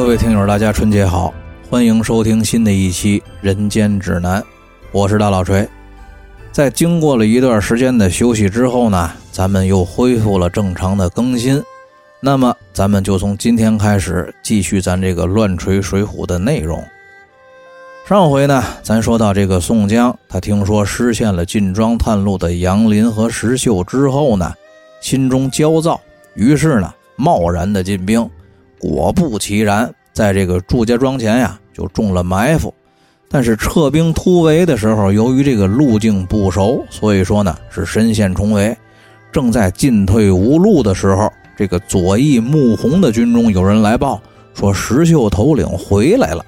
各位听友，大家春节好，欢迎收听新的一期《人间指南》，我是大老锤。在经过了一段时间的休息之后呢，咱们又恢复了正常的更新。那么，咱们就从今天开始继续咱这个乱锤水浒的内容。上回呢，咱说到这个宋江，他听说失陷了进庄探路的杨林和石秀之后呢，心中焦躁，于是呢，贸然的进兵。果不其然，在这个祝家庄前呀，就中了埋伏。但是撤兵突围的时候，由于这个路径不熟，所以说呢是身陷重围。正在进退无路的时候，这个左翼穆弘的军中有人来报说石秀头领回来了。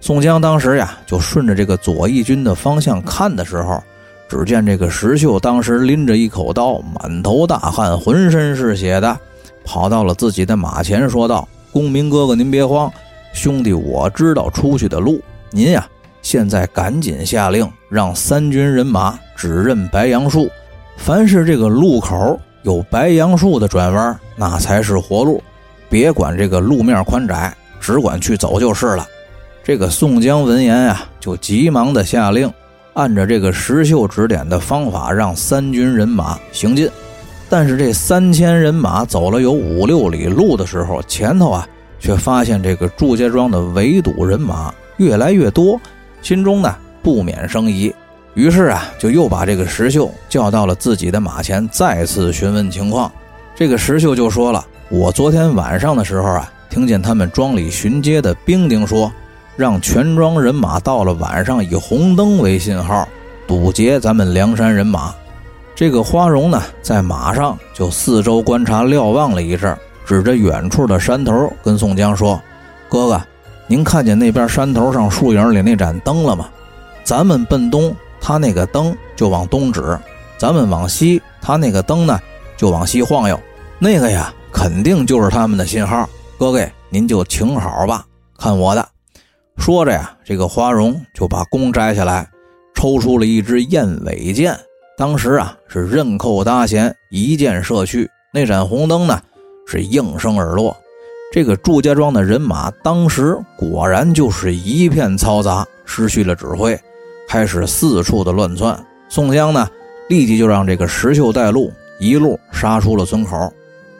宋江当时呀，就顺着这个左翼军的方向看的时候，只见这个石秀当时拎着一口刀，满头大汗，浑身是血的。跑到了自己的马前，说道：“公明哥哥，您别慌，兄弟我知道出去的路。您呀，现在赶紧下令，让三军人马指认白杨树。凡是这个路口有白杨树的转弯，那才是活路。别管这个路面宽窄，只管去走就是了。”这个宋江闻言呀，就急忙的下令，按照这个石秀指点的方法，让三军人马行进。但是这三千人马走了有五六里路的时候，前头啊却发现这个祝家庄的围堵人马越来越多，心中呢不免生疑，于是啊就又把这个石秀叫到了自己的马前，再次询问情况。这个石秀就说了：“我昨天晚上的时候啊，听见他们庄里巡街的兵丁说，让全庄人马到了晚上以红灯为信号，堵截咱们梁山人马。”这个花荣呢，在马上就四周观察瞭望了一阵，指着远处的山头跟宋江说：“哥哥，您看见那边山头上树影里那盏灯了吗？咱们奔东，他那个灯就往东指；咱们往西，他那个灯呢就往西晃悠。那个呀，肯定就是他们的信号。哥哥，您就请好吧，看我的。”说着呀，这个花荣就把弓摘下来，抽出了一支燕尾箭。当时啊，是刃扣搭弦，一箭射去。那盏红灯呢，是应声而落。这个祝家庄的人马当时果然就是一片嘈杂，失去了指挥，开始四处的乱窜。宋江呢，立即就让这个石秀带路，一路杀出了村口。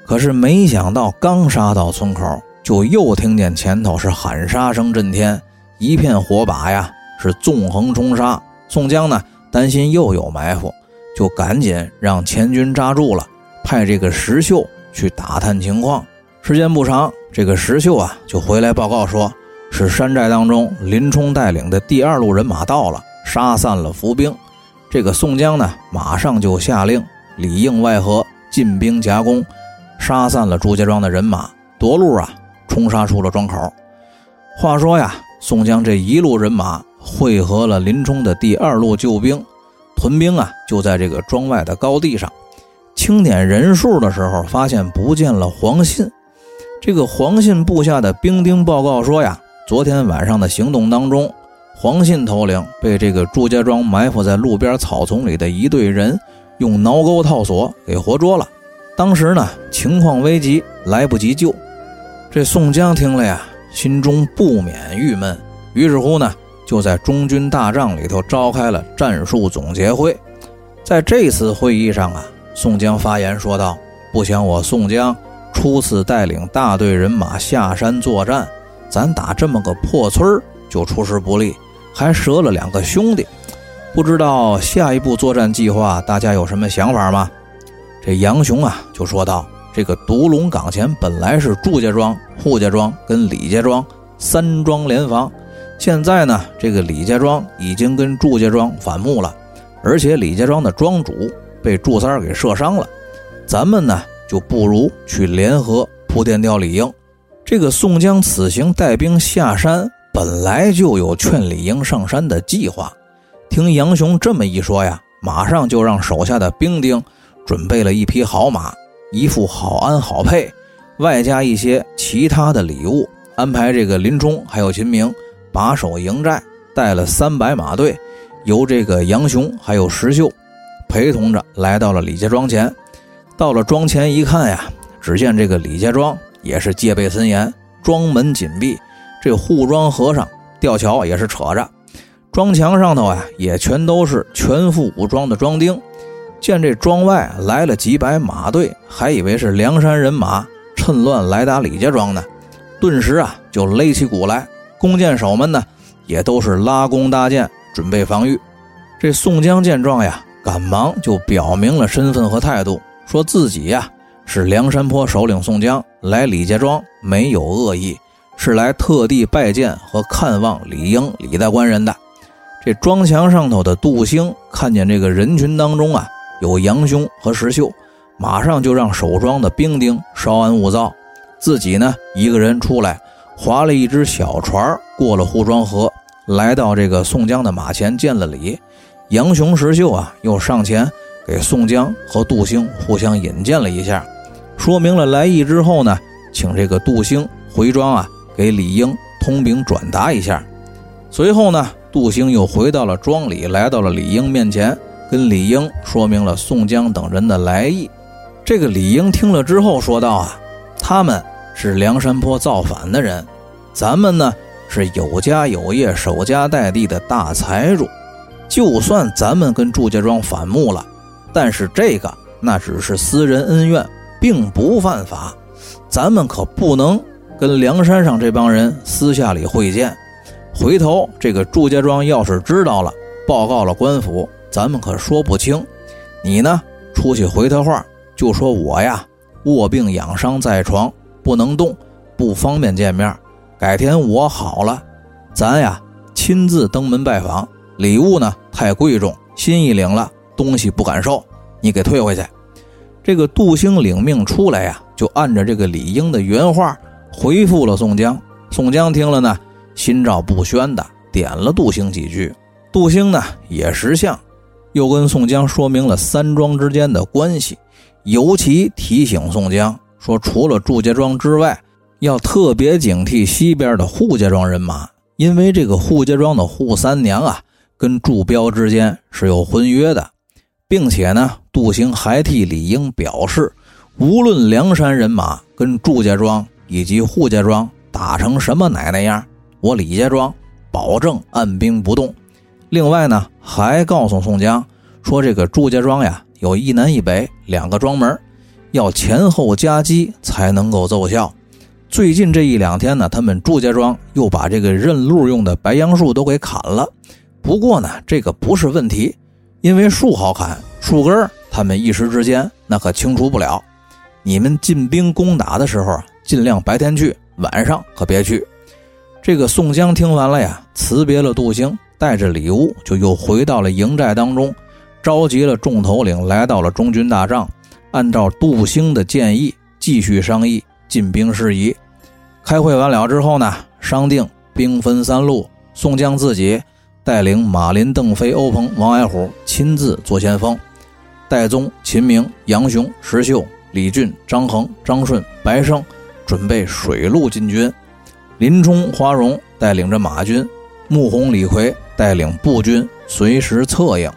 可是没想到，刚杀到村口，就又听见前头是喊杀声震天，一片火把呀，是纵横冲杀。宋江呢，担心又有埋伏。就赶紧让前军扎住了，派这个石秀去打探情况。时间不长，这个石秀啊就回来报告说，是山寨当中林冲带领的第二路人马到了，杀散了伏兵。这个宋江呢，马上就下令里应外合，进兵夹攻，杀散了朱家庄的人马，夺路啊，冲杀出了庄口。话说呀，宋江这一路人马汇合了林冲的第二路救兵。屯兵啊，就在这个庄外的高地上，清点人数的时候，发现不见了黄信。这个黄信部下的兵丁报告说呀，昨天晚上的行动当中，黄信头领被这个祝家庄埋伏在路边草丛里的一队人用挠钩套索给活捉了。当时呢，情况危急，来不及救。这宋江听了呀，心中不免郁闷，于是乎呢。就在中军大帐里头召开了战术总结会，在这次会议上啊，宋江发言说道：“不想我宋江初次带领大队人马下山作战，咱打这么个破村儿就出师不利，还折了两个兄弟。不知道下一步作战计划，大家有什么想法吗？”这杨雄啊就说道：“这个独龙岗前本来是祝家庄、扈家庄跟李家庄三庄联防。”现在呢，这个李家庄已经跟祝家庄反目了，而且李家庄的庄主被祝三儿给射伤了。咱们呢，就不如去联合铺垫掉李应。这个宋江此行带兵下山，本来就有劝李应上山的计划。听杨雄这么一说呀，马上就让手下的兵丁准备了一匹好马，一副好鞍好辔，外加一些其他的礼物，安排这个林冲还有秦明。把守营寨，带了三百马队，由这个杨雄还有石秀陪同着来到了李家庄前。到了庄前一看呀，只见这个李家庄也是戒备森严，庄门紧闭，这护庄和尚吊桥也是扯着，庄墙上头啊也全都是全副武装的庄丁。见这庄外来了几百马队，还以为是梁山人马趁乱来打李家庄呢，顿时啊就擂起鼓来。弓箭手们呢也都是拉弓搭箭，准备防御。这宋江见状呀，赶忙就表明了身份和态度，说自己呀是梁山泊首领宋江，来李家庄没有恶意，是来特地拜见和看望李应李大官人的。这庄墙上头的杜兴看见这个人群当中啊。有杨雄和石秀，马上就让守庄的兵丁稍安勿躁，自己呢一个人出来，划了一只小船过了护庄河，来到这个宋江的马前见了礼。杨雄、石秀啊又上前给宋江和杜兴互相引荐了一下，说明了来意之后呢，请这个杜兴回庄啊给李应通禀转达一下。随后呢，杜兴又回到了庄里，来到了李应面前。跟李应说明了宋江等人的来意，这个李应听了之后说道：“啊，他们是梁山坡造反的人，咱们呢是有家有业、守家待地的大财主。就算咱们跟祝家庄反目了，但是这个那只是私人恩怨，并不犯法。咱们可不能跟梁山上这帮人私下里会见。回头这个祝家庄要是知道了，报告了官府。”咱们可说不清，你呢？出去回他话，就说我呀卧病养伤在床，不能动，不方便见面。改天我好了，咱呀亲自登门拜访。礼物呢太贵重，心意领了，东西不敢收，你给退回去。这个杜兴领命出来呀，就按照这个李英的原话回复了宋江。宋江听了呢，心照不宣的点了杜兴几句。杜兴呢也识相。又跟宋江说明了三庄之间的关系，尤其提醒宋江说，除了祝家庄之外，要特别警惕西边的扈家庄人马，因为这个扈家庄的扈三娘啊，跟祝彪之间是有婚约的，并且呢，杜兴还替李应表示，无论梁山人马跟祝家庄以及扈家庄打成什么奶奶样，我李家庄保证按兵不动。另外呢，还告诉宋江说，这个祝家庄呀，有一南一北两个庄门，要前后夹击才能够奏效。最近这一两天呢，他们祝家庄又把这个认路用的白杨树都给砍了。不过呢，这个不是问题，因为树好砍，树根他们一时之间那可清除不了。你们进兵攻打的时候啊，尽量白天去，晚上可别去。这个宋江听完了呀，辞别了杜兴。带着礼物，就又回到了营寨当中，召集了众头领，来到了中军大帐，按照杜兴的建议继续商议进兵事宜。开会完了之后呢，商定兵分三路，宋江自己带领马林、邓飞、欧鹏、王矮虎亲自做先锋，戴宗、秦明、杨雄、石秀、李俊、张衡、张顺、白胜准备水路进军，林冲、花荣带领着马军，穆弘、李逵。带领步军随时策应，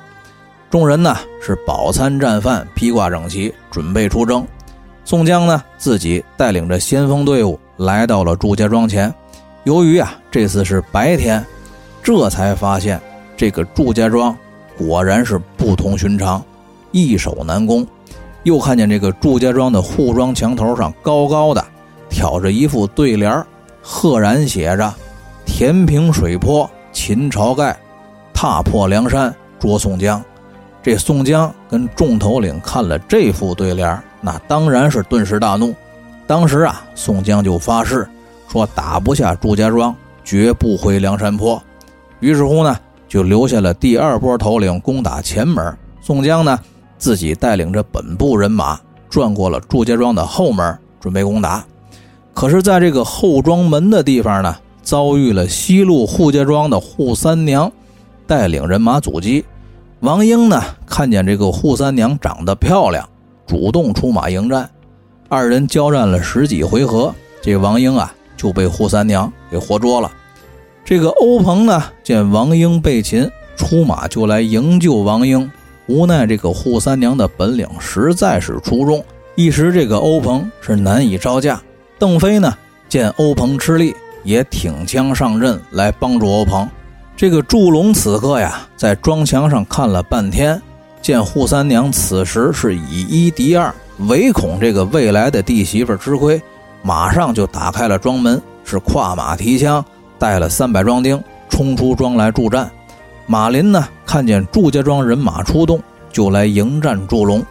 众人呢是饱餐战饭，披挂整齐，准备出征。宋江呢自己带领着先锋队伍来到了祝家庄前。由于啊这次是白天，这才发现这个祝家庄果然是不同寻常，易守难攻。又看见这个祝家庄的护庄墙头上高高的挑着一副对联，赫然写着“填平水泊”。秦晁盖踏破梁山捉宋江，这宋江跟众头领看了这副对联，那当然是顿时大怒。当时啊，宋江就发誓说打不下祝家庄，绝不回梁山坡。于是乎呢，就留下了第二波头领攻打前门。宋江呢，自己带领着本部人马转过了祝家庄的后门，准备攻打。可是，在这个后庄门的地方呢。遭遇了西路扈家庄的扈三娘带领人马阻击，王英呢看见这个扈三娘长得漂亮，主动出马迎战，二人交战了十几回合，这王英啊就被扈三娘给活捉了。这个欧鹏呢见王英被擒，出马就来营救王英，无奈这个扈三娘的本领实在是出众，一时这个欧鹏是难以招架。邓飞呢？见欧鹏吃力，也挺枪上阵来帮助欧鹏。这个祝龙此刻呀，在庄墙上看了半天，见扈三娘此时是以一敌二，唯恐这个未来的弟媳妇吃亏，马上就打开了庄门，是跨马提枪，带了三百庄丁冲出庄来助战。马林呢，看见祝家庄人马出动，就来迎战祝龙。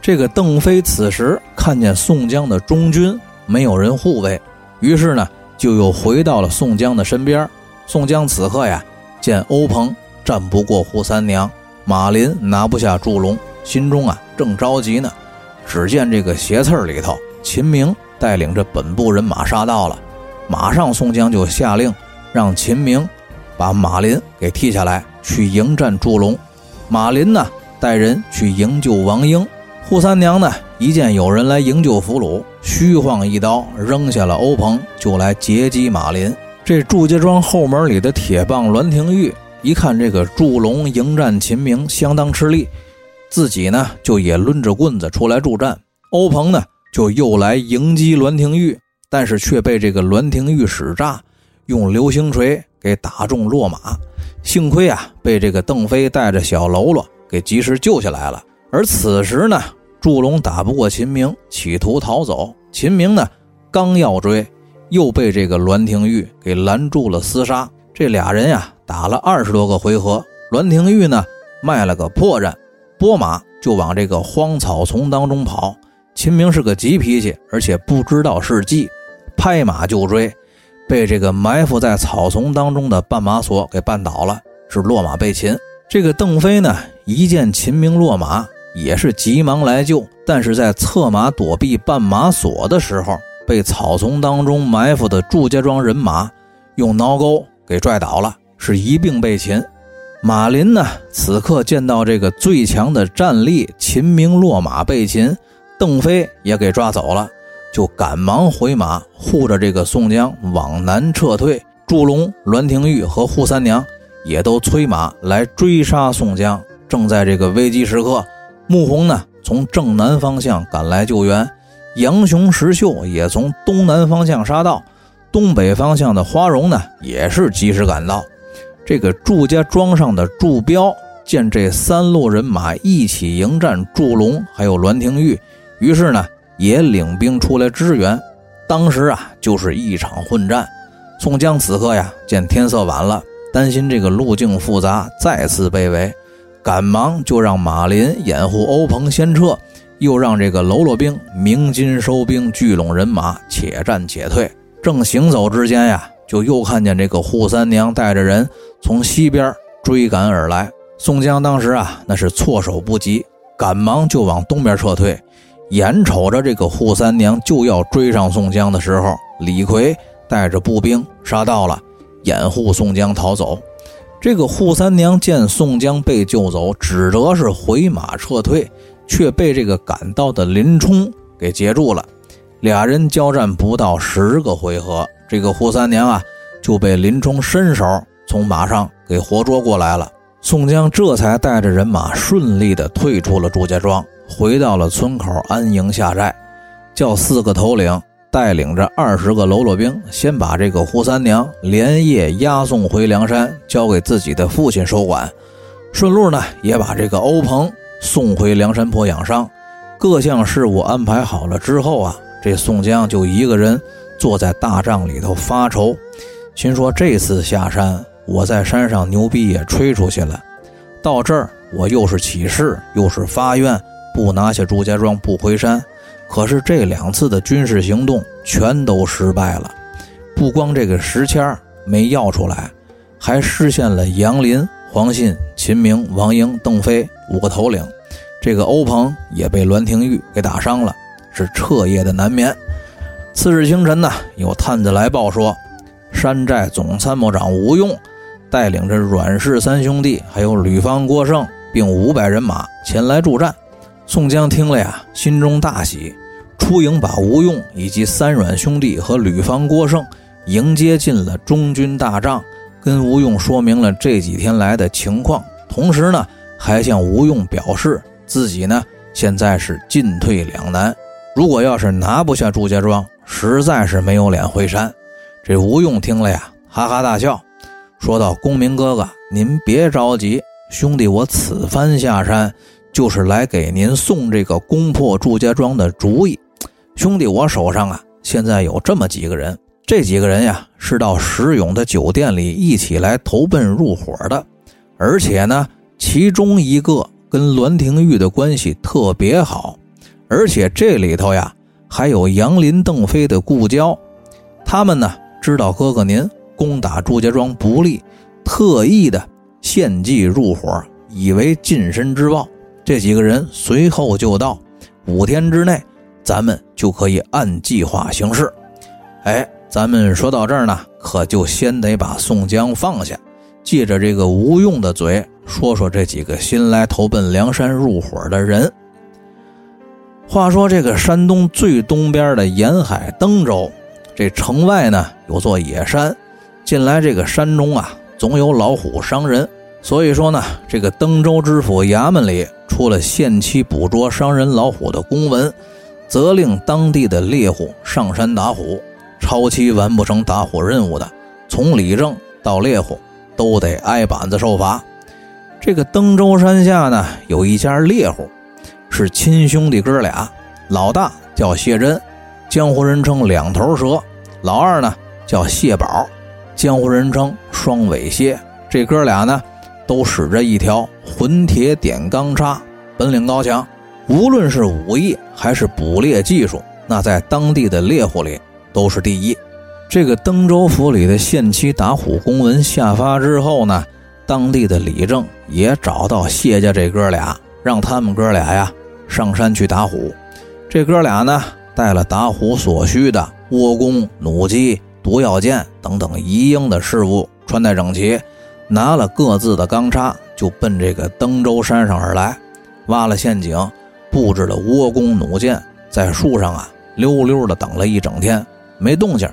这个邓飞此时看见宋江的中军没有人护卫，于是呢，就又回到了宋江的身边。宋江此刻呀。见欧鹏战不过扈三娘，马林拿不下祝龙，心中啊正着急呢。只见这个斜刺里头，秦明带领着本部人马杀到了，马上宋江就下令让秦明把马林给替下来，去迎战祝龙。马林呢带人去营救王英，扈三娘呢一见有人来营救俘虏，虚晃一刀扔下了欧鹏，就来截击马林。这祝家庄后门里的铁棒栾廷玉一看这个祝龙迎战秦明相当吃力，自己呢就也抡着棍子出来助战。欧鹏呢就又来迎击栾廷玉，但是却被这个栾廷玉使诈，用流星锤给打中落马。幸亏啊被这个邓飞带着小喽啰给及时救下来了。而此时呢，祝龙打不过秦明，企图逃走。秦明呢刚要追。又被这个栾廷玉给拦住了厮杀，这俩人呀打了二十多个回合，栾廷玉呢卖了个破绽，拨马就往这个荒草丛当中跑。秦明是个急脾气，而且不知道是计，拍马就追，被这个埋伏在草丛当中的绊马索给绊倒了，是落马被擒。这个邓飞呢一见秦明落马，也是急忙来救，但是在策马躲避绊马索的时候。被草丛当中埋伏的祝家庄人马用挠钩给拽倒了，是一并被擒。马林呢，此刻见到这个最强的战力秦明落马被擒，邓飞也给抓走了，就赶忙回马护着这个宋江往南撤退。祝龙、栾廷玉和扈三娘也都催马来追杀宋江。正在这个危机时刻，穆弘呢从正南方向赶来救援。杨雄、石秀也从东南方向杀到，东北方向的花荣呢，也是及时赶到。这个祝家庄上的祝彪见这三路人马一起迎战祝龙，还有栾廷玉，于是呢也领兵出来支援。当时啊，就是一场混战。宋江此刻呀，见天色晚了，担心这个路径复杂，再次被围，赶忙就让马林掩护欧鹏先撤。又让这个喽啰兵鸣金收兵，聚拢人马，且战且退。正行走之间呀，就又看见这个扈三娘带着人从西边追赶而来。宋江当时啊，那是措手不及，赶忙就往东边撤退。眼瞅着这个扈三娘就要追上宋江的时候，李逵带着步兵杀到了，掩护宋江逃走。这个扈三娘见宋江被救走，只得是回马撤退。却被这个赶到的林冲给截住了，俩人交战不到十个回合，这个胡三娘啊就被林冲伸手从马上给活捉过来了。宋江这才带着人马顺利的退出了祝家庄，回到了村口安营下寨，叫四个头领带领着二十个喽啰兵，先把这个胡三娘连夜押送回梁山，交给自己的父亲收管，顺路呢也把这个欧鹏。送回梁山泊养伤，各项事务安排好了之后啊，这宋江就一个人坐在大帐里头发愁，心说这次下山，我在山上牛逼也吹出去了，到这儿我又是起事又是发愿，不拿下祝家庄不回山，可是这两次的军事行动全都失败了，不光这个石签没要出来，还失陷了杨林。黄信、秦明、王英、邓飞五个头领，这个欧鹏也被栾廷玉给打伤了，是彻夜的难眠。次日清晨呢，有探子来报说，山寨总参谋长吴用带领着阮氏三兄弟，还有吕方、郭盛，并五百人马前来助战。宋江听了呀，心中大喜，出营把吴用以及三阮兄弟和吕方、郭盛迎接进了中军大帐。跟吴用说明了这几天来的情况，同时呢，还向吴用表示自己呢现在是进退两难。如果要是拿不下祝家庄，实在是没有脸回山。这吴用听了呀，哈哈大笑，说道：“公明哥哥，您别着急，兄弟我此番下山，就是来给您送这个攻破祝家庄的主意。兄弟我手上啊，现在有这么几个人，这几个人呀，是到石勇的酒店里一起来投奔入伙的，而且呢，其中一个跟栾廷玉的关系特别好，而且这里头呀，还有杨林、邓飞的故交，他们呢。”知道哥哥您攻打祝家庄不利，特意的献计入伙，以为近身之报。这几个人随后就到，五天之内，咱们就可以按计划行事。哎，咱们说到这儿呢，可就先得把宋江放下，借着这个吴用的嘴，说说这几个新来投奔梁山入伙的人。话说这个山东最东边的沿海登州。这城外呢有座野山，近来这个山中啊总有老虎伤人，所以说呢这个登州知府衙门里出了限期捕捉伤人老虎的公文，责令当地的猎户上山打虎，超期完不成打火任务的，从里正到猎户都得挨板子受罚。这个登州山下呢有一家猎户，是亲兄弟哥俩，老大叫谢真。江湖人称两头蛇，老二呢叫谢宝，江湖人称双尾蝎。这哥俩呢都使着一条混铁点钢叉，本领高强，无论是武艺还是捕猎技术，那在当地的猎户里都是第一。这个登州府里的限期打虎公文下发之后呢，当地的李正也找到谢家这哥俩，让他们哥俩呀上山去打虎。这哥俩呢。带了打虎所需的窝弓、弩机、毒药箭等等一应的事物，穿戴整齐，拿了各自的钢叉，就奔这个登州山上而来。挖了陷阱，布置了窝弓、弩箭，在树上啊溜溜的等了一整天，没动静，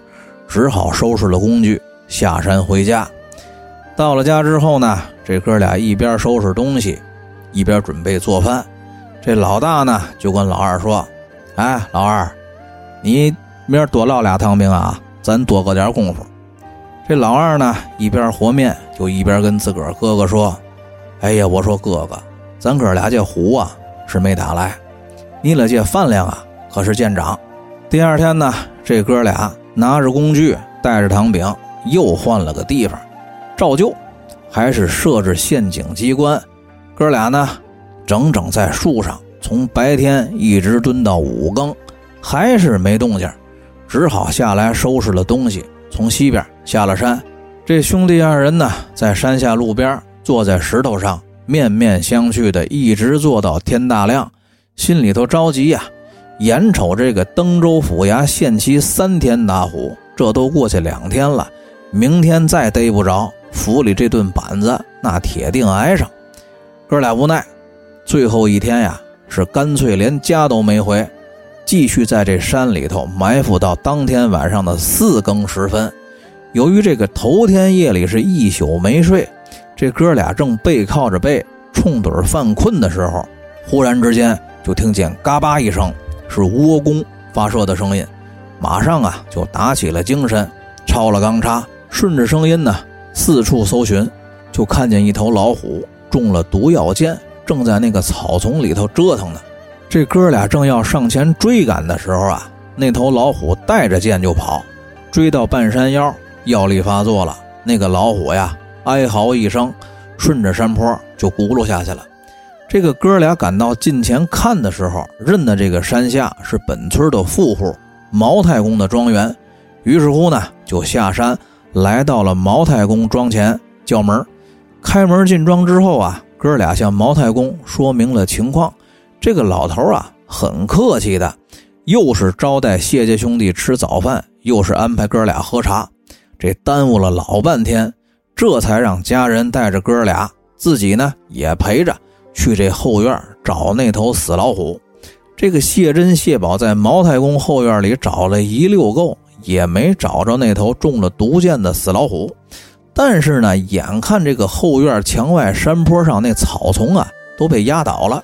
只好收拾了工具下山回家。到了家之后呢，这哥俩一边收拾东西，一边准备做饭。这老大呢就跟老二说。哎，老二，你明儿多烙俩汤饼啊，咱多搁点功夫。这老二呢，一边和面，就一边跟自个儿哥哥说：“哎呀，我说哥哥，咱哥俩这虎啊是没打来，你了这饭量啊可是见长。”第二天呢，这哥俩拿着工具，带着糖饼，又换了个地方，照旧，还是设置陷阱机关。哥俩呢，整整在树上。从白天一直蹲到五更，还是没动静，只好下来收拾了东西，从西边下了山。这兄弟二人呢，在山下路边坐在石头上，面面相觑的，一直坐到天大亮，心里头着急呀。眼瞅这个登州府衙限期三天打虎，这都过去两天了，明天再逮不着，府里这顿板子那铁定挨上。哥俩无奈，最后一天呀。是干脆连家都没回，继续在这山里头埋伏到当天晚上的四更时分。由于这个头天夜里是一宿没睡，这哥俩正背靠着背冲盹犯困的时候，忽然之间就听见嘎巴一声，是窝弓发射的声音。马上啊就打起了精神，抄了钢叉，顺着声音呢四处搜寻，就看见一头老虎中了毒药箭。正在那个草丛里头折腾呢，这哥俩正要上前追赶的时候啊，那头老虎带着箭就跑，追到半山腰，药力发作了。那个老虎呀，哀嚎一声，顺着山坡就轱辘下去了。这个哥俩赶到近前看的时候，认得这个山下是本村的富户毛太公的庄园，于是乎呢，就下山来到了毛太公庄前叫门。开门进庄之后啊。哥俩向毛太公说明了情况，这个老头啊很客气的，又是招待谢家兄弟吃早饭，又是安排哥俩喝茶，这耽误了老半天，这才让家人带着哥俩，自己呢也陪着去这后院找那头死老虎。这个谢珍、谢宝在毛太公后院里找了一溜够，也没找着那头中了毒箭的死老虎。但是呢，眼看这个后院墙外山坡上那草丛啊都被压倒了，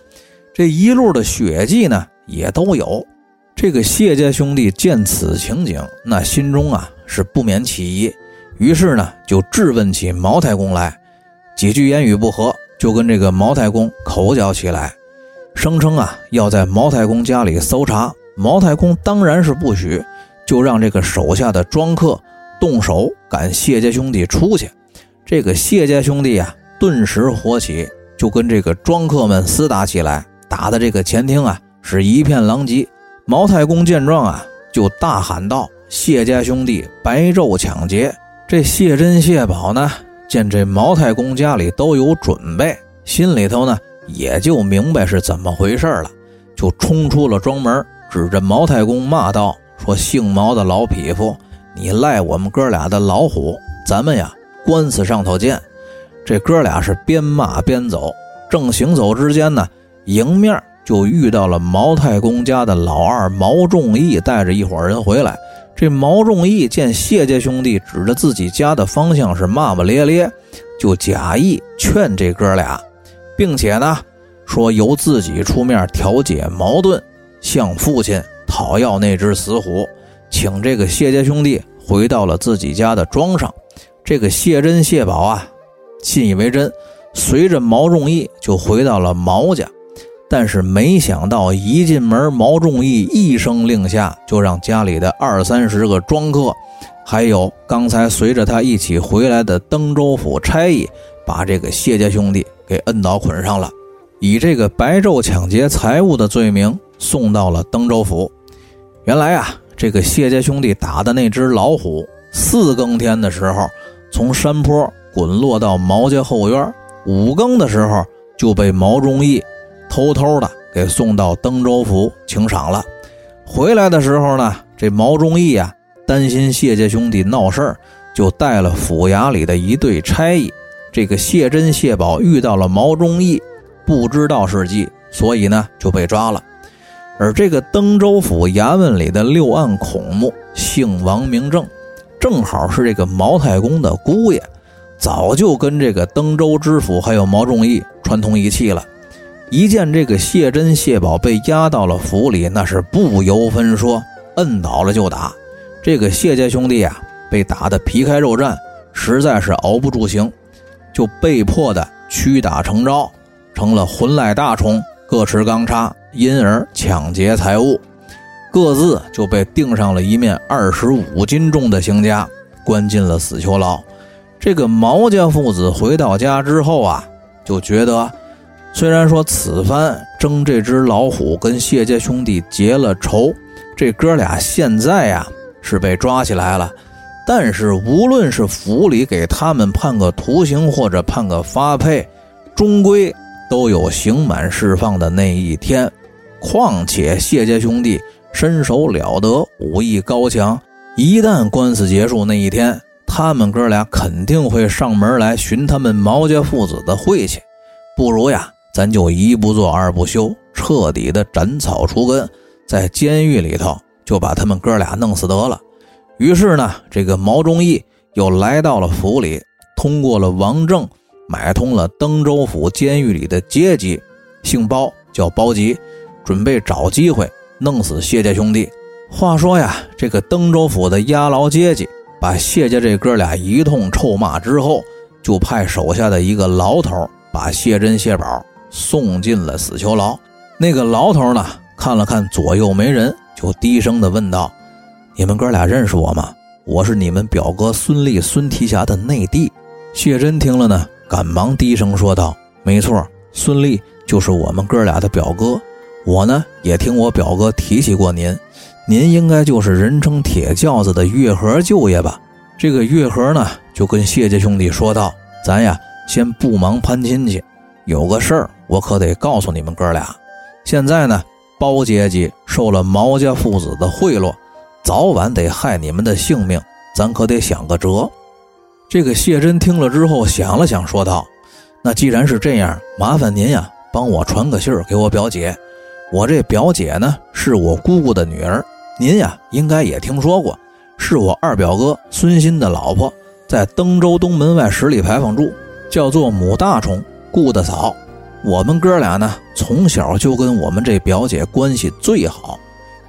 这一路的血迹呢也都有。这个谢家兄弟见此情景，那心中啊是不免起疑，于是呢就质问起毛太公来，几句言语不合，就跟这个毛太公口角起来，声称啊要在毛太公家里搜查。毛太公当然是不许，就让这个手下的庄客动手赶谢家兄弟出去。这个谢家兄弟啊，顿时火起，就跟这个庄客们厮打起来，打的这个前厅啊是一片狼藉。毛太公见状啊，就大喊道：“谢家兄弟白昼抢劫！”这谢珍、谢宝呢，见这毛太公家里都有准备，心里头呢也就明白是怎么回事了，就冲出了庄门，指着毛太公骂道：“说姓毛的老匹夫，你赖我们哥俩的老虎，咱们呀！”官司上头见，这哥俩是边骂边走。正行走之间呢，迎面就遇到了毛太公家的老二毛仲义带着一伙人回来。这毛仲义见谢家兄弟指着自己家的方向是骂骂咧咧，就假意劝这哥俩，并且呢说由自己出面调解矛盾，向父亲讨要那只死虎，请这个谢家兄弟回到了自己家的庄上。这个谢珍、谢宝啊，信以为真，随着毛仲义就回到了毛家。但是没想到一进门，毛仲义一声令下，就让家里的二三十个庄客，还有刚才随着他一起回来的登州府差役，把这个谢家兄弟给摁倒捆上了，以这个白昼抢劫财物的罪名送到了登州府。原来啊，这个谢家兄弟打的那只老虎，四更天的时候。从山坡滚落到毛家后院，五更的时候就被毛仲义偷偷的给送到登州府请赏了。回来的时候呢，这毛仲义啊担心谢家兄弟闹事儿，就带了府衙里的一队差役。这个谢珍、谢宝遇到了毛仲义，不知道是计，所以呢就被抓了。而这个登州府衙门里的六案孔目，姓王名正。正好是这个毛太公的姑爷，早就跟这个登州知府还有毛仲义串通一气了。一见这个谢珍、谢宝被押到了府里，那是不由分说，摁倒了就打。这个谢家兄弟啊，被打得皮开肉绽，实在是熬不住刑，就被迫的屈打成招，成了混赖大虫，各持钢叉，因而抢劫财物。各自就被钉上了一面二十五斤重的刑枷，关进了死囚牢。这个毛家父子回到家之后啊，就觉得，虽然说此番争这只老虎跟谢家兄弟结了仇，这哥俩现在呀是被抓起来了，但是无论是府里给他们判个徒刑或者判个发配，终归都有刑满释放的那一天。况且谢家兄弟。身手了得，武艺高强。一旦官司结束那一天，他们哥俩肯定会上门来寻他们毛家父子的晦气。不如呀，咱就一不做二不休，彻底的斩草除根，在监狱里头就把他们哥俩弄死得了。于是呢，这个毛仲义又来到了府里，通过了王正，买通了登州府监狱里的阶级，姓包叫包吉，准备找机会。弄死谢家兄弟。话说呀，这个登州府的押牢阶级把谢家这哥俩一通臭骂之后，就派手下的一个牢头把谢珍、谢宝送进了死囚牢。那个牢头呢，看了看左右没人，就低声的问道：“你们哥俩认识我吗？我是你们表哥孙立、孙提辖的内弟。”谢珍听了呢，赶忙低声说道：“没错，孙立就是我们哥俩的表哥。”我呢也听我表哥提起过您，您应该就是人称铁轿子的月和舅爷吧？这个月和呢就跟谢家兄弟说道：“咱呀先不忙攀亲戚，有个事儿我可得告诉你们哥俩。现在呢包阶级受了毛家父子的贿赂，早晚得害你们的性命，咱可得想个辙。”这个谢珍听了之后想了想，说道：“那既然是这样，麻烦您呀帮我传个信儿给我表姐。”我这表姐呢，是我姑姑的女儿，您呀应该也听说过，是我二表哥孙鑫的老婆，在登州东门外十里牌坊住，叫做母大虫顾大嫂。我们哥俩呢，从小就跟我们这表姐关系最好，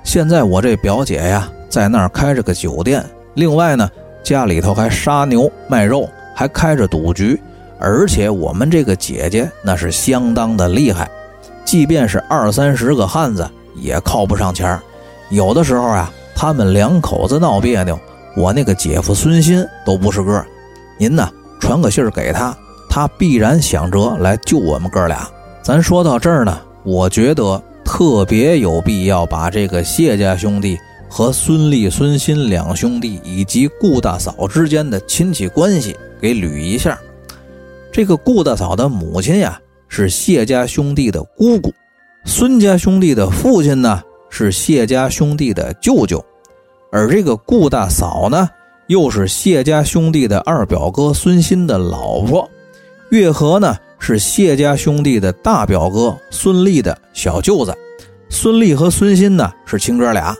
现在我这表姐呀，在那儿开着个酒店，另外呢，家里头还杀牛卖肉，还开着赌局，而且我们这个姐姐那是相当的厉害，即便是二三十个汉子也靠不上前。有的时候啊，他们两口子闹别扭，我那个姐夫孙鑫都不是个。您呢，传个信儿给他，他必然想着来救我们哥俩。咱说到这儿呢，我觉得。特别有必要把这个谢家兄弟和孙立、孙新两兄弟以及顾大嫂之间的亲戚关系给捋一下。这个顾大嫂的母亲呀是谢家兄弟的姑姑，孙家兄弟的父亲呢是谢家兄弟的舅舅，而这个顾大嫂呢又是谢家兄弟的二表哥孙新的老婆，月和呢。是谢家兄弟的大表哥孙立的小舅子，孙立和孙鑫呢是亲哥俩。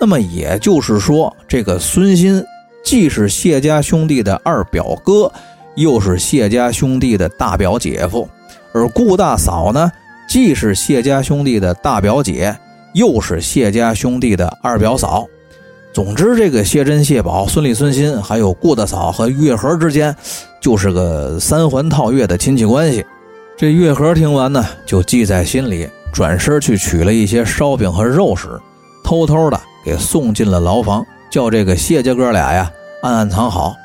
那么也就是说，这个孙鑫既是谢家兄弟的二表哥，又是谢家兄弟的大表姐夫；而顾大嫂呢，既是谢家兄弟的大表姐，又是谢家兄弟的二表嫂。总之，这个谢珍、谢宝、孙立、孙新，还有顾大嫂和月和之间，就是个三环套月的亲戚关系。这月和听完呢，就记在心里，转身去取了一些烧饼和肉食，偷偷的给送进了牢房，叫这个谢家哥俩呀暗暗藏好，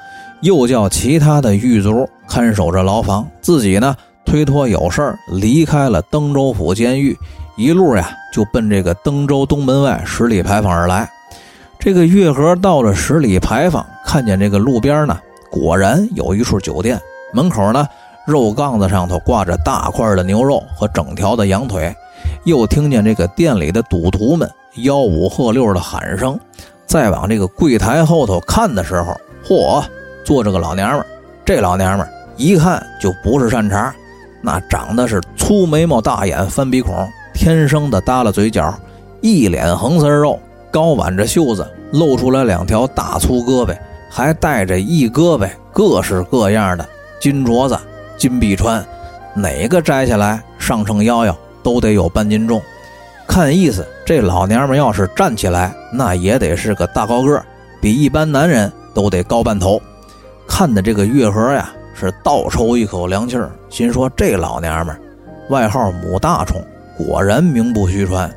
又叫其他的狱卒看守着牢房，自己呢推脱有事儿离开了登州府监狱，一路呀就奔这个登州东门外十里牌坊而来。这个月河到了十里牌坊，看见这个路边呢，果然有一处酒店，门口呢，肉杠子上头挂着大块的牛肉和整条的羊腿，又听见这个店里的赌徒们吆五喝六的喊声。再往这个柜台后头看的时候，嚯，坐着个老娘们这老娘们一看就不是善茬，那长得是粗眉毛、大眼、翻鼻孔，天生的耷拉嘴角，一脸横丝肉。高挽着袖子，露出来两条大粗胳膊，还带着一胳膊各式各样的金镯子、金臂穿，哪个摘下来上称腰腰都得有半斤重。看意思，这老娘们要是站起来，那也得是个大高个，比一般男人都得高半头。看的这个月和呀，是倒抽一口凉气儿，心说这老娘们外号母大虫，果然名不虚传。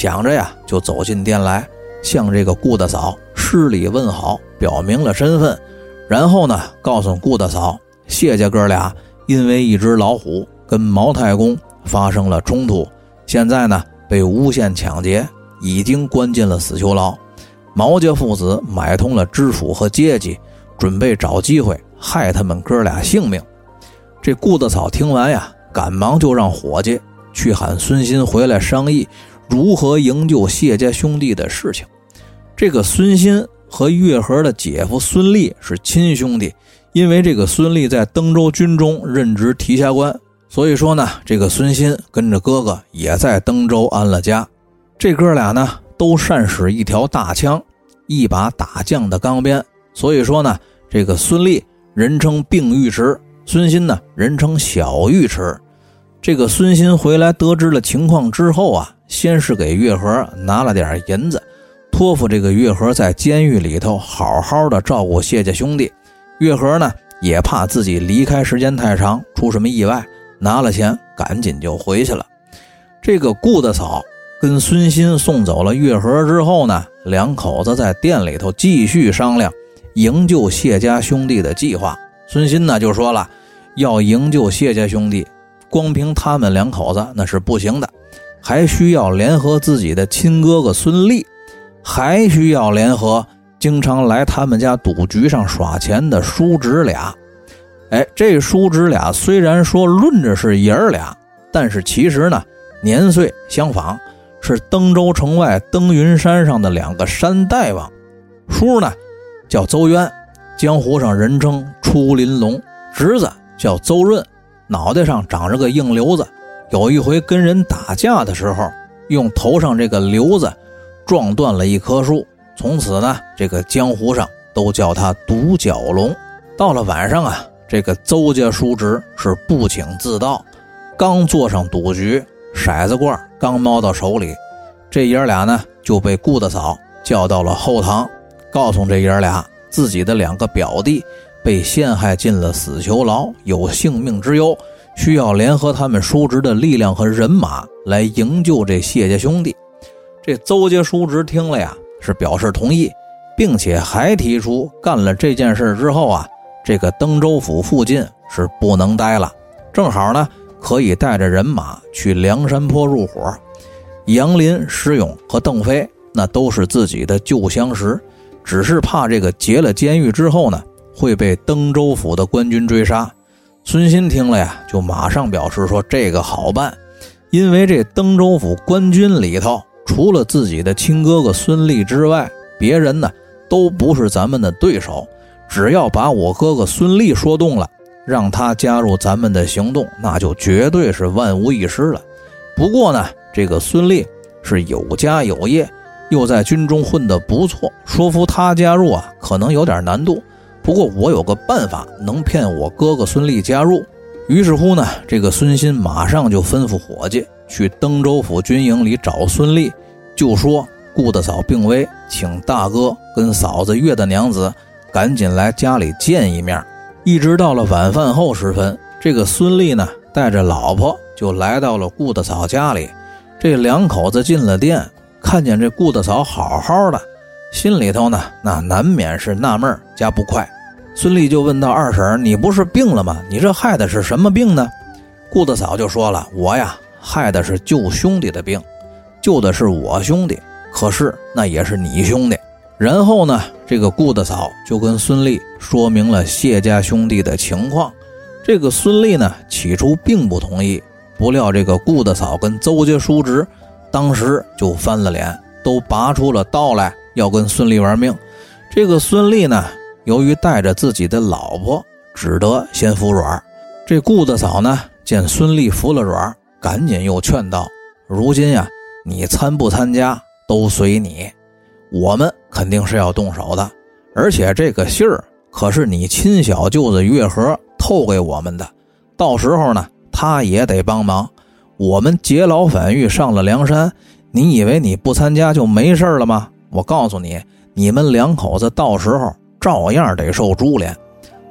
想着呀，就走进店来，向这个顾大嫂施礼问好，表明了身份。然后呢，告诉顾大嫂，谢家哥俩因为一只老虎跟毛太公发生了冲突，现在呢被诬陷抢劫，已经关进了死囚牢。毛家父子买通了知府和阶级，准备找机会害他们哥俩性命。这顾大嫂听完呀，赶忙就让伙计去喊孙鑫回来商议。如何营救谢家兄弟的事情？这个孙鑫和月和的姐夫孙立是亲兄弟，因为这个孙立在登州军中任职提辖官，所以说呢，这个孙鑫跟着哥哥也在登州安了家。这哥俩呢，都善使一条大枪，一把打将的钢鞭，所以说呢，这个孙立人称病尉迟，孙鑫呢人称小尉迟。这个孙鑫回来得知了情况之后啊。先是给月和拿了点银子，托付这个月和在监狱里头好好的照顾谢家兄弟。月和呢也怕自己离开时间太长出什么意外，拿了钱赶紧就回去了。这个顾大嫂跟孙鑫送走了月和之后呢，两口子在店里头继续商量营救谢家兄弟的计划。孙鑫呢就说了，要营救谢家兄弟，光凭他们两口子那是不行的。还需要联合自己的亲哥哥孙立，还需要联合经常来他们家赌局上耍钱的叔侄俩。哎，这叔侄俩虽然说论着是爷儿俩，但是其实呢年岁相仿，是登州城外登云山上的两个山大王。叔呢叫邹渊，江湖上人称出林龙；侄子叫邹润，脑袋上长着个硬瘤子。有一回跟人打架的时候，用头上这个瘤子撞断了一棵树，从此呢，这个江湖上都叫他独角龙。到了晚上啊，这个邹家叔侄是不请自到，刚坐上赌局，骰子罐刚摸到手里，这爷俩呢就被顾大嫂叫到了后堂，告诉这爷俩自己的两个表弟被陷害进了死囚牢，有性命之忧，需要联合他们叔侄的力量和人马来营救这谢家兄弟。这邹家叔侄听了呀，是表示同意，并且还提出干了这件事之后啊，这个登州府附近是不能待了，正好呢。可以带着人马去梁山坡入伙。杨林、石勇和邓飞那都是自己的旧相识，只是怕这个劫了监狱之后呢，会被登州府的官军追杀。孙新听了呀，就马上表示说：“这个好办，因为这登州府官军里头，除了自己的亲哥哥孙立之外，别人呢都不是咱们的对手。只要把我哥哥孙立说动了。”让他加入咱们的行动，那就绝对是万无一失了。不过呢，这个孙立是有家有业，又在军中混得不错，说服他加入啊，可能有点难度。不过我有个办法，能骗我哥哥孙立加入。于是乎呢，这个孙鑫马上就吩咐伙计去登州府军营里找孙立，就说顾大嫂病危，请大哥跟嫂子岳大娘子赶紧来家里见一面。一直到了晚饭后时分，这个孙立呢带着老婆就来到了顾大嫂家里。这两口子进了店，看见这顾大嫂好好的，心里头呢那难免是纳闷加不快。孙俪就问道：“二婶，你不是病了吗？你这害的是什么病呢？”顾大嫂就说了：“我呀害的是救兄弟的病，救的是我兄弟，可是那也是你兄弟。”然后呢，这个顾大嫂就跟孙俪说明了谢家兄弟的情况。这个孙俪呢，起初并不同意，不料这个顾大嫂跟邹家叔侄当时就翻了脸，都拔出了刀来要跟孙俪玩命。这个孙俪呢，由于带着自己的老婆，只得先服软。这顾大嫂呢，见孙俪服了软，赶紧又劝道：“如今呀，你参不参加都随你。”我们肯定是要动手的，而且这个信儿可是你亲小舅子月和透给我们的，到时候呢，他也得帮忙。我们劫牢反狱上了梁山，你以为你不参加就没事了吗？我告诉你，你们两口子到时候照样得受株连。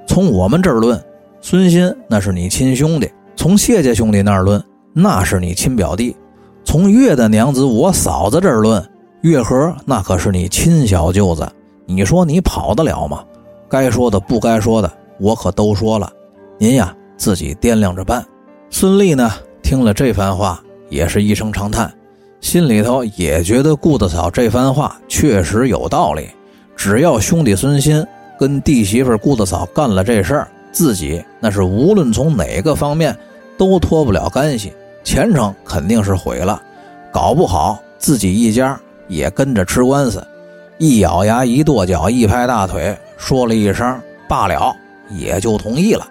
从我们这儿论，孙鑫那是你亲兄弟；从谢家兄弟那儿论，那是你亲表弟；从岳大娘子我嫂子这儿论。月和那可是你亲小舅子，你说你跑得了吗？该说的不该说的，我可都说了。您呀，自己掂量着办。孙俪呢，听了这番话，也是一声长叹，心里头也觉得顾大嫂这番话确实有道理。只要兄弟孙鑫跟弟媳妇顾大嫂干了这事儿，自己那是无论从哪个方面都脱不了干系，前程肯定是毁了，搞不好自己一家。也跟着吃官司，一咬牙，一跺脚，一拍大腿，说了一声“罢了”，也就同意了。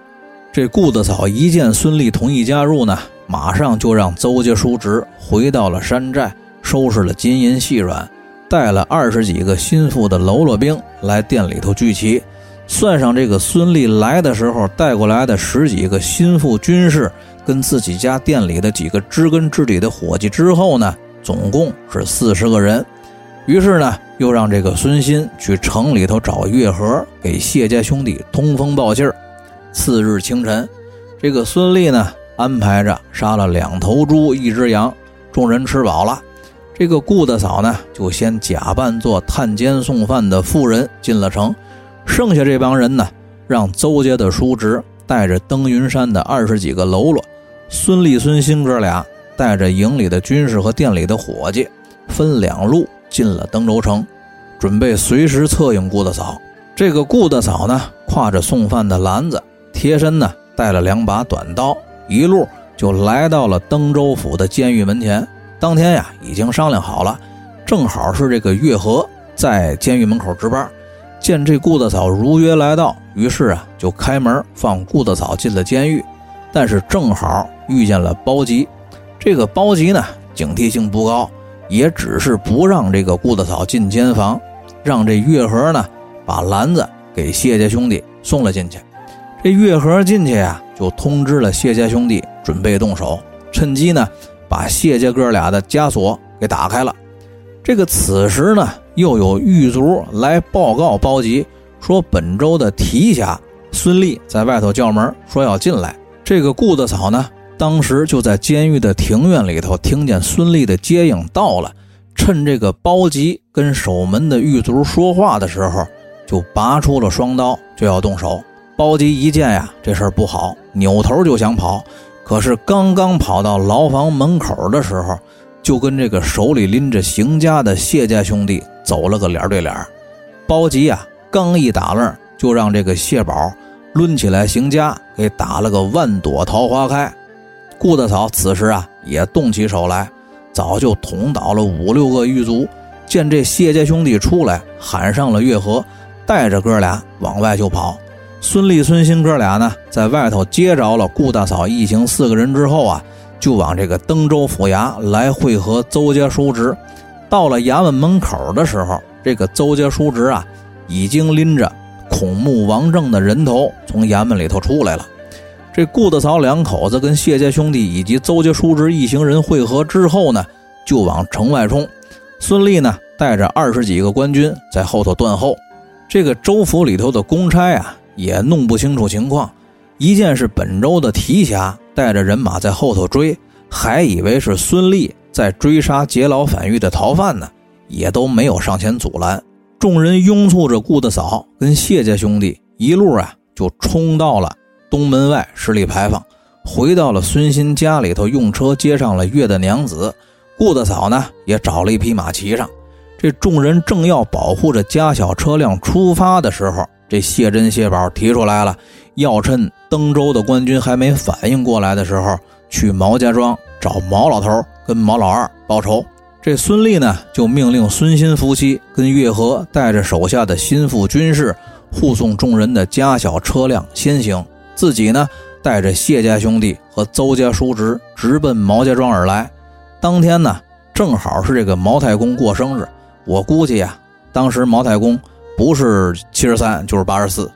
这顾大嫂一见孙俪同意加入呢，马上就让邹家叔侄回到了山寨，收拾了金银细软，带了二十几个心腹的喽啰兵来店里头聚齐。算上这个孙俪来的时候带过来的十几个心腹军士，跟自己家店里的几个知根知底的伙计之后呢。总共是四十个人，于是呢，又让这个孙鑫去城里头找月和，给谢家兄弟通风报信儿。次日清晨，这个孙俪呢，安排着杀了两头猪，一只羊，众人吃饱了，这个顾大嫂呢，就先假扮做探监送饭的妇人进了城，剩下这帮人呢，让邹家的叔侄带着登云山的二十几个喽啰，孙立、孙兴哥俩。带着营里的军士和店里的伙计，分两路进了登州城，准备随时策应顾大嫂。这个顾大嫂呢，挎着送饭的篮子，贴身呢带了两把短刀，一路就来到了登州府的监狱门前。当天呀，已经商量好了，正好是这个月和在监狱门口值班，见这顾大嫂如约来到，于是啊，就开门放顾大嫂进了监狱。但是正好遇见了包吉。这个包吉呢，警惕性不高，也只是不让这个顾大嫂进监房，让这月和呢把篮子给谢家兄弟送了进去。这月和进去呀，就通知了谢家兄弟准备动手，趁机呢把谢家哥俩的枷锁给打开了。这个此时呢，又有狱卒来报告包吉，说本州的提辖孙立在外头叫门，说要进来。这个顾大嫂呢，当时就在监狱的庭院里头，听见孙立的接应到了，趁这个包吉跟守门的狱卒说话的时候，就拔出了双刀，就要动手。包吉一见呀，这事儿不好，扭头就想跑，可是刚刚跑到牢房门口的时候，就跟这个手里拎着邢家的谢家兄弟走了个脸对脸。包吉呀，刚一打愣，就让这个谢宝抡起来邢家给打了个万朵桃花开。顾大嫂此时啊，也动起手来，早就捅倒了五六个狱卒。见这谢家兄弟出来，喊上了月河，带着哥俩往外就跑。孙立、孙新哥俩呢，在外头接着了顾大嫂一行四个人之后啊，就往这个登州府衙来会合邹家叔侄。到了衙门门口的时候，这个邹家叔侄啊，已经拎着孔目王正的人头从衙门里头出来了。这顾大嫂两口子跟谢家兄弟以及邹家叔侄一行人会合之后呢，就往城外冲。孙立呢，带着二十几个官军在后头断后。这个州府里头的公差啊。也弄不清楚情况，一见是本州的提辖带着人马在后头追，还以为是孙立在追杀劫牢反狱的逃犯呢，也都没有上前阻拦。众人拥簇着顾大嫂跟谢家兄弟，一路啊就冲到了东门外十里牌坊，回到了孙新家里头，用车接上了月的娘子。顾大嫂呢也找了一匹马骑上，这众人正要保护着家小车辆出发的时候。这谢珍、谢宝提出来了，要趁登州的官军还没反应过来的时候，去毛家庄找毛老头跟毛老二报仇。这孙立呢，就命令孙新夫妻跟月和带着手下的心腹军士护送众人的家小车辆先行，自己呢带着谢家兄弟和邹家叔侄直奔毛家庄而来。当天呢，正好是这个毛太公过生日，我估计呀，当时毛太公。不是七十三就是八十四，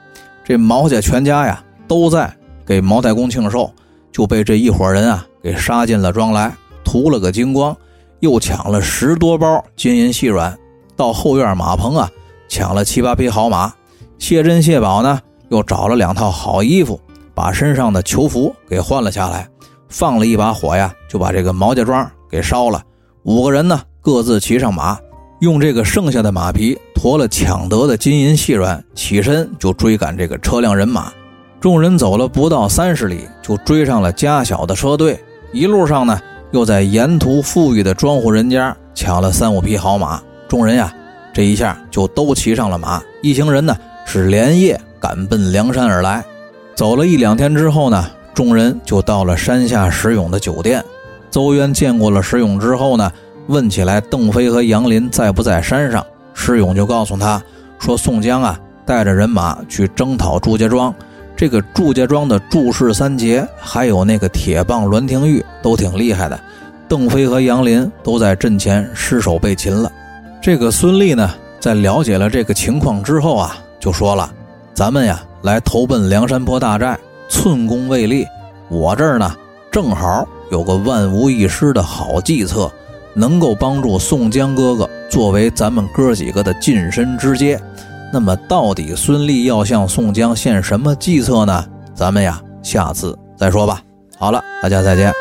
这毛家全家呀都在给毛太公庆寿，就被这一伙人啊给杀进了庄来，屠了个精光，又抢了十多包金银细软，到后院马棚啊抢了七八匹好马。谢珍、谢宝呢又找了两套好衣服，把身上的囚服给换了下来，放了一把火呀，就把这个毛家庄给烧了。五个人呢各自骑上马。用这个剩下的马匹驮了抢得的金银细软，起身就追赶这个车辆人马。众人走了不到三十里，就追上了家小的车队。一路上呢，又在沿途富裕的庄户人家抢了三五匹好马。众人呀，这一下就都骑上了马。一行人呢，是连夜赶奔梁山而来。走了一两天之后呢，众人就到了山下石勇的酒店。邹渊见过了石勇之后呢。问起来，邓飞和杨林在不在山上？石勇就告诉他说：“宋江啊，带着人马去征讨祝家庄。这个祝家庄的祝氏三杰，还有那个铁棒栾廷玉，都挺厉害的。邓飞和杨林都在阵前失手被擒了。这个孙立呢，在了解了这个情况之后啊，就说了：咱们呀，来投奔梁山泊大寨，寸功未立。我这儿呢，正好有个万无一失的好计策。”能够帮助宋江哥哥作为咱们哥几个的近身之阶，那么到底孙俪要向宋江献什么计策呢？咱们呀，下次再说吧。好了，大家再见。